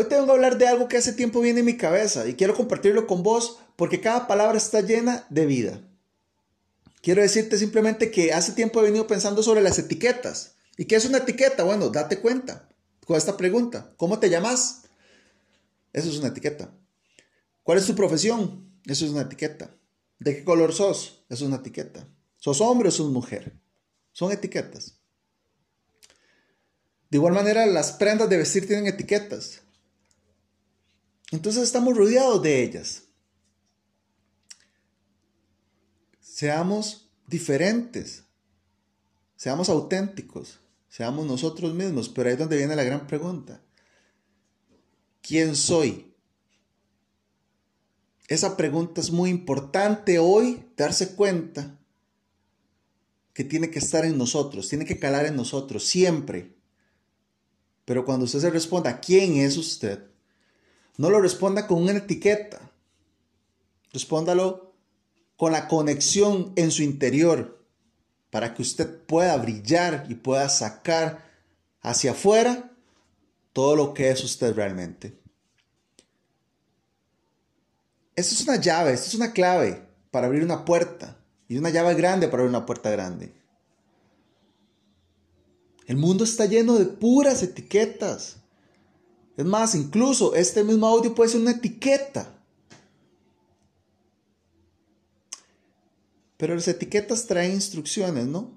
Hoy te vengo a hablar de algo que hace tiempo viene en mi cabeza y quiero compartirlo con vos porque cada palabra está llena de vida. Quiero decirte simplemente que hace tiempo he venido pensando sobre las etiquetas. ¿Y qué es una etiqueta? Bueno, date cuenta con esta pregunta. ¿Cómo te llamas? Eso es una etiqueta. ¿Cuál es tu profesión? Eso es una etiqueta. ¿De qué color sos? Eso es una etiqueta. ¿Sos hombre o sos mujer? Son etiquetas. De igual manera, las prendas de vestir tienen etiquetas. Entonces estamos rodeados de ellas. Seamos diferentes, seamos auténticos, seamos nosotros mismos, pero ahí es donde viene la gran pregunta. ¿Quién soy? Esa pregunta es muy importante hoy, darse cuenta que tiene que estar en nosotros, tiene que calar en nosotros, siempre. Pero cuando usted se responda, ¿quién es usted? No lo responda con una etiqueta. Respóndalo con la conexión en su interior para que usted pueda brillar y pueda sacar hacia afuera todo lo que es usted realmente. Esto es una llave, esto es una clave para abrir una puerta y una llave grande para abrir una puerta grande. El mundo está lleno de puras etiquetas. Es más, incluso este mismo audio puede ser una etiqueta. Pero las etiquetas traen instrucciones, ¿no?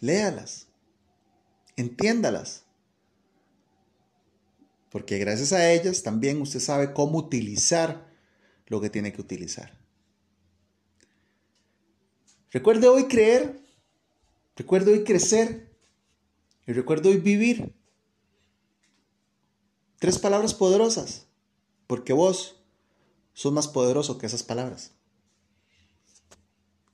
Léalas. Entiéndalas. Porque gracias a ellas también usted sabe cómo utilizar lo que tiene que utilizar. Recuerde hoy creer Recuerdo hoy crecer y recuerdo hoy vivir. Tres palabras poderosas, porque vos sos más poderoso que esas palabras.